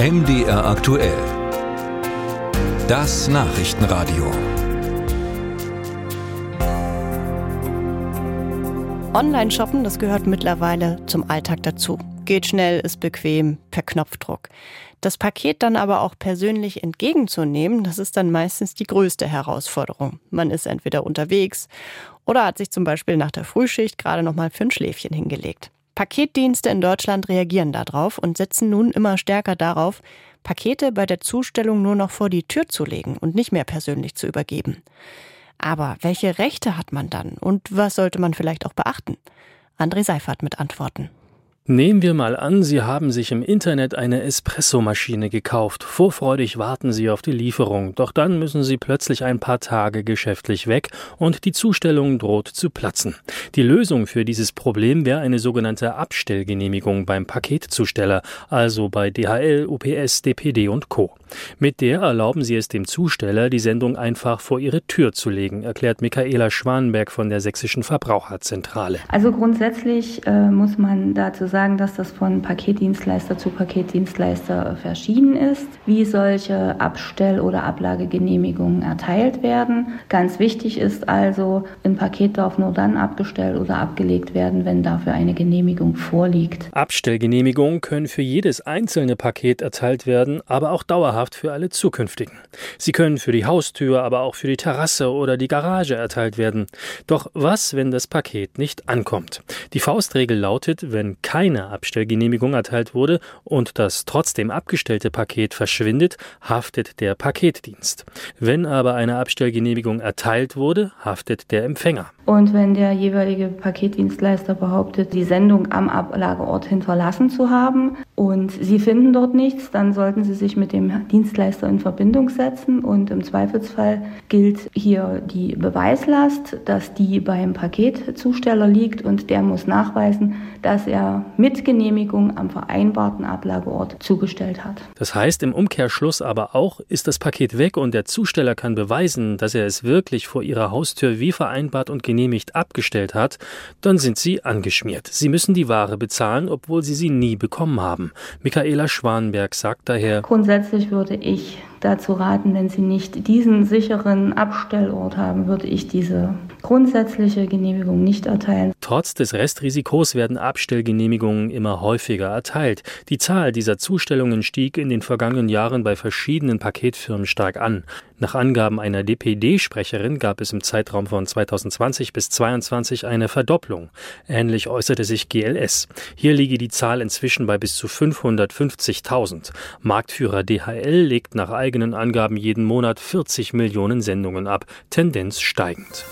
MDR aktuell. Das Nachrichtenradio. Online-Shoppen, das gehört mittlerweile zum Alltag dazu. Geht schnell, ist bequem, per Knopfdruck. Das Paket dann aber auch persönlich entgegenzunehmen, das ist dann meistens die größte Herausforderung. Man ist entweder unterwegs oder hat sich zum Beispiel nach der Frühschicht gerade noch mal für ein Schläfchen hingelegt. Paketdienste in Deutschland reagieren darauf und setzen nun immer stärker darauf, Pakete bei der Zustellung nur noch vor die Tür zu legen und nicht mehr persönlich zu übergeben. Aber welche Rechte hat man dann und was sollte man vielleicht auch beachten? André Seifert mit Antworten. Nehmen wir mal an, Sie haben sich im Internet eine Espressomaschine gekauft. Vorfreudig warten Sie auf die Lieferung. Doch dann müssen Sie plötzlich ein paar Tage geschäftlich weg und die Zustellung droht zu platzen. Die Lösung für dieses Problem wäre eine sogenannte Abstellgenehmigung beim Paketzusteller, also bei DHL, UPS, DPD und Co. Mit der erlauben Sie es dem Zusteller, die Sendung einfach vor Ihre Tür zu legen, erklärt Michaela Schwanenberg von der Sächsischen Verbraucherzentrale. Also grundsätzlich äh, muss man dazu sagen, sagen, dass das von Paketdienstleister zu Paketdienstleister verschieden ist, wie solche Abstell- oder Ablagegenehmigungen erteilt werden. Ganz wichtig ist also, ein Paket darf nur dann abgestellt oder abgelegt werden, wenn dafür eine Genehmigung vorliegt. Abstellgenehmigungen können für jedes einzelne Paket erteilt werden, aber auch dauerhaft für alle zukünftigen. Sie können für die Haustür, aber auch für die Terrasse oder die Garage erteilt werden. Doch was, wenn das Paket nicht ankommt? Die Faustregel lautet, wenn kein keine Abstellgenehmigung erteilt wurde und das trotzdem abgestellte Paket verschwindet, haftet der Paketdienst. Wenn aber eine Abstellgenehmigung erteilt wurde, haftet der Empfänger. Und wenn der jeweilige Paketdienstleister behauptet, die Sendung am Ablageort hinterlassen zu haben und Sie finden dort nichts, dann sollten Sie sich mit dem Dienstleister in Verbindung setzen und im Zweifelsfall gilt hier die Beweislast, dass die beim Paketzusteller liegt und der muss nachweisen, dass er mit Genehmigung am vereinbarten Ablageort zugestellt hat. Das heißt im Umkehrschluss aber auch, ist das Paket weg und der Zusteller kann beweisen, dass er es wirklich vor Ihrer Haustür wie vereinbart und genehmigt abgestellt hat, dann sind Sie angeschmiert. Sie müssen die Ware bezahlen, obwohl Sie sie nie bekommen haben. Michaela Schwanberg sagt daher, Grundsätzlich würde ich dazu raten, wenn Sie nicht diesen sicheren Abstellort haben, würde ich diese grundsätzliche Genehmigung nicht erteilen. Trotz des Restrisikos werden Abstellgenehmigungen immer häufiger erteilt. Die Zahl dieser Zustellungen stieg in den vergangenen Jahren bei verschiedenen Paketfirmen stark an. Nach Angaben einer DPD-Sprecherin gab es im Zeitraum von 2020 bis 2022 eine Verdopplung. Ähnlich äußerte sich GLS. Hier liege die Zahl inzwischen bei bis zu 550.000. Marktführer DHL legt nach eigenen Angaben jeden Monat 40 Millionen Sendungen ab, Tendenz steigend.